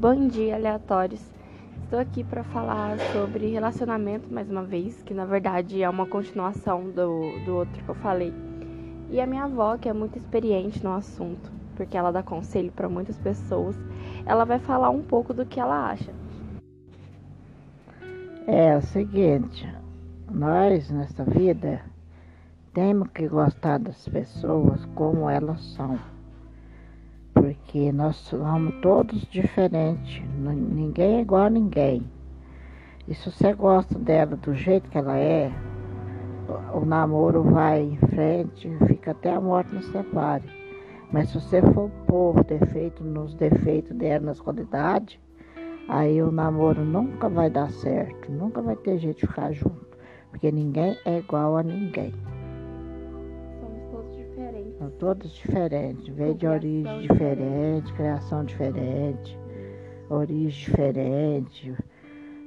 Bom dia, aleatórios. Estou aqui para falar sobre relacionamento mais uma vez, que na verdade é uma continuação do, do outro que eu falei. E a minha avó, que é muito experiente no assunto, porque ela dá conselho para muitas pessoas, ela vai falar um pouco do que ela acha. É o seguinte, nós nessa vida temos que gostar das pessoas como elas são porque nós somos todos diferentes, ninguém é igual a ninguém. E se você gosta dela do jeito que ela é, o namoro vai em frente, fica até a morte nos separe. Mas se você for pôr defeito nos defeitos dela, nas qualidades, aí o namoro nunca vai dar certo, nunca vai ter jeito de ficar junto, porque ninguém é igual a ninguém diferentes. São todos diferentes, veio de origem diferente, criação diferente, origem diferente,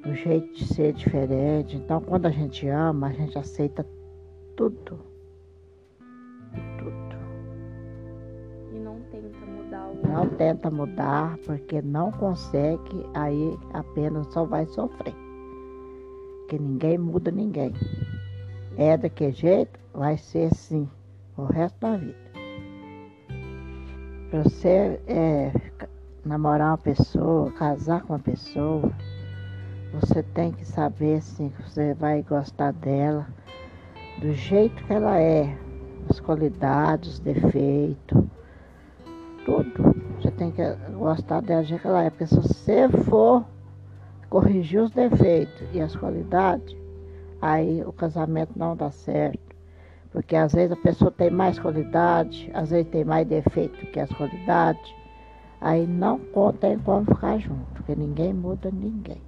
o jeito de ser diferente. Então, quando a gente ama, a gente aceita tudo. Tudo. E não tenta mudar o Não tenta mudar, porque não consegue, aí apenas só vai sofrer. Que ninguém muda ninguém. É daquele jeito, vai ser assim o resto da vida. Você é, namorar uma pessoa, casar com uma pessoa, você tem que saber assim, que você vai gostar dela do jeito que ela é, as qualidades, os defeitos, tudo. Você tem que gostar dela do jeito que ela é, porque se você for corrigir os defeitos e as qualidades, aí o casamento não dá certo. Porque às vezes a pessoa tem mais qualidade, às vezes tem mais defeito que as qualidades. Aí não contem como ficar junto, porque ninguém muda ninguém.